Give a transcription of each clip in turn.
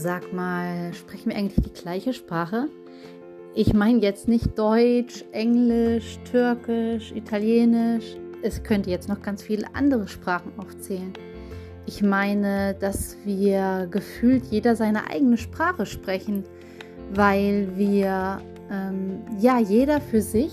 Sag mal, sprechen wir eigentlich die gleiche Sprache? Ich meine jetzt nicht Deutsch, Englisch, Türkisch, Italienisch. Es könnte jetzt noch ganz viele andere Sprachen aufzählen. Ich meine, dass wir gefühlt jeder seine eigene Sprache sprechen, weil wir ähm, ja jeder für sich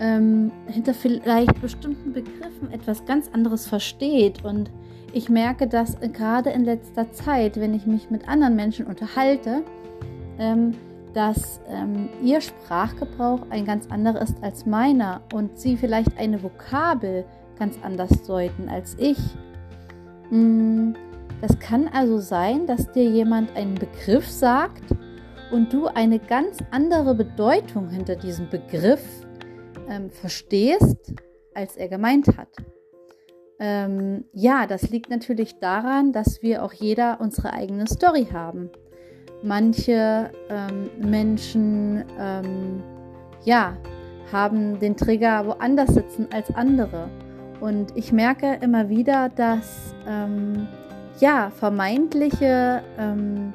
ähm, hinter vielleicht bestimmten Begriffen etwas ganz anderes versteht und ich merke das gerade in letzter Zeit, wenn ich mich mit anderen Menschen unterhalte, ähm, dass ähm, ihr Sprachgebrauch ein ganz anderer ist als meiner und sie vielleicht eine Vokabel ganz anders deuten als ich. Mm, das kann also sein, dass dir jemand einen Begriff sagt und du eine ganz andere Bedeutung hinter diesem Begriff ähm, verstehst, als er gemeint hat. Ähm, ja, das liegt natürlich daran, dass wir auch jeder unsere eigene Story haben. Manche ähm, Menschen, ähm, ja, haben den Trigger woanders sitzen als andere. Und ich merke immer wieder, dass ähm, ja, vermeintliche ähm,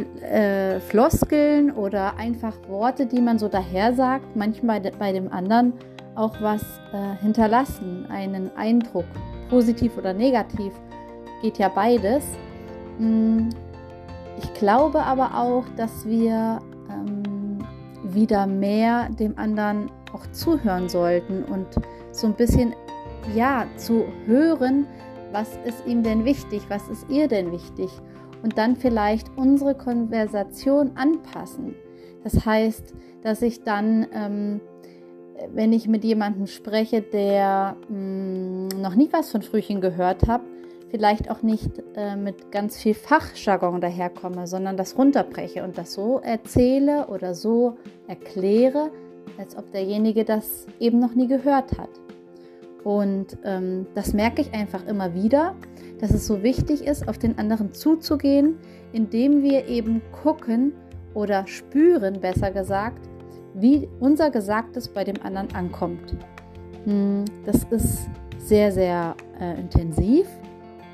äh, Floskeln oder einfach Worte, die man so daher sagt, manchmal bei dem anderen auch was äh, hinterlassen, einen Eindruck, positiv oder negativ, geht ja beides. Hm, ich glaube aber auch, dass wir ähm, wieder mehr dem anderen auch zuhören sollten und so ein bisschen ja zu hören, was ist ihm denn wichtig, was ist ihr denn wichtig und dann vielleicht unsere Konversation anpassen. Das heißt, dass ich dann ähm, wenn ich mit jemandem spreche, der mh, hm, noch nie was von Frühchen gehört hat, vielleicht auch nicht äh, mit ganz viel Fachjargon daherkomme, sondern das runterbreche und das so erzähle oder so erkläre, als ob derjenige das eben noch nie gehört hat. Und ähm, das merke ich einfach immer wieder, dass es so wichtig ist, auf den anderen zuzugehen, indem wir eben gucken oder spüren, besser gesagt, wie unser Gesagtes bei dem anderen ankommt. Hm, das ist sehr, sehr äh, intensiv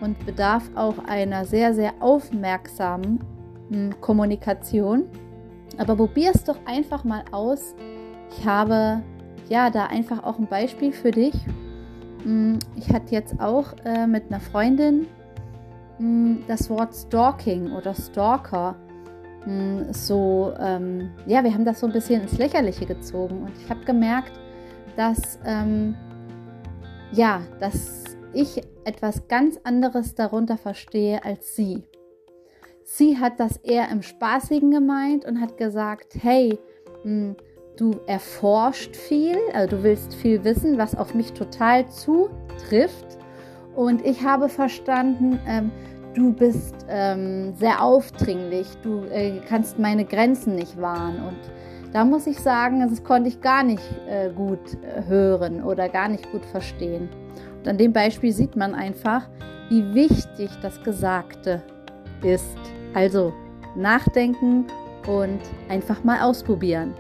und bedarf auch einer sehr, sehr aufmerksamen hm, Kommunikation. Aber probier es doch einfach mal aus. Ich habe ja da einfach auch ein Beispiel für dich. Hm, ich hatte jetzt auch äh, mit einer Freundin das Wort Stalking oder Stalker hm, so, ähm, ja, wir haben das so ein bisschen ins Lächerliche gezogen. Und ich habe gemerkt, dass, ähm, ja, dass ich etwas ganz anderes darunter verstehe als sie. Sie hat das eher im Spaßigen gemeint und hat gesagt, hey, mh, du erforscht viel, also du willst viel wissen, was auf mich total zutrifft. Und ich habe verstanden, ähm, du bist ähm, sehr aufdringlich, du äh, kannst meine Grenzen nicht wahren. Und da muss ich sagen, das konnte ich gar nicht äh, gut äh, hören oder gar nicht gut verstehen. Und an dem Beispiel sieht man einfach, wie wichtig das Gesagte ist. Also nachdenken und einfach mal ausprobieren.